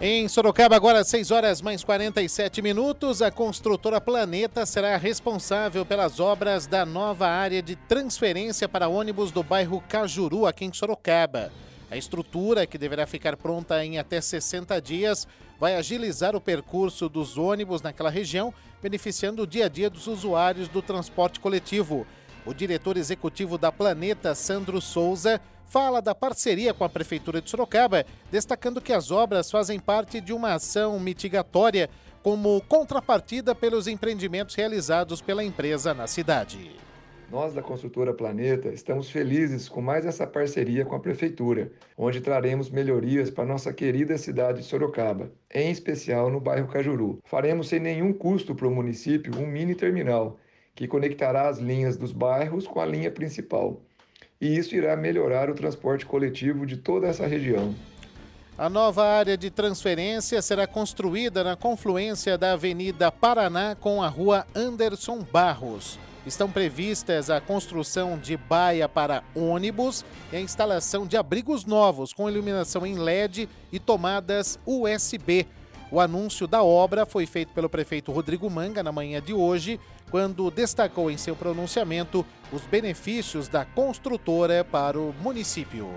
Em Sorocaba, agora 6 horas mais 47 minutos, a construtora Planeta será responsável pelas obras da nova área de transferência para ônibus do bairro Cajuru, aqui em Sorocaba. A estrutura, que deverá ficar pronta em até 60 dias, vai agilizar o percurso dos ônibus naquela região, beneficiando o dia a dia dos usuários do transporte coletivo. O diretor executivo da Planeta, Sandro Souza, fala da parceria com a Prefeitura de Sorocaba, destacando que as obras fazem parte de uma ação mitigatória como contrapartida pelos empreendimentos realizados pela empresa na cidade. Nós da construtora Planeta estamos felizes com mais essa parceria com a Prefeitura, onde traremos melhorias para nossa querida cidade de Sorocaba, em especial no bairro Cajuru. Faremos sem nenhum custo para o município um mini terminal que conectará as linhas dos bairros com a linha principal e isso irá melhorar o transporte coletivo de toda essa região. A nova área de transferência será construída na confluência da Avenida Paraná com a Rua Anderson Barros. Estão previstas a construção de baia para ônibus e a instalação de abrigos novos com iluminação em LED e tomadas USB. O anúncio da obra foi feito pelo prefeito Rodrigo Manga na manhã de hoje, quando destacou em seu pronunciamento os benefícios da construtora para o município.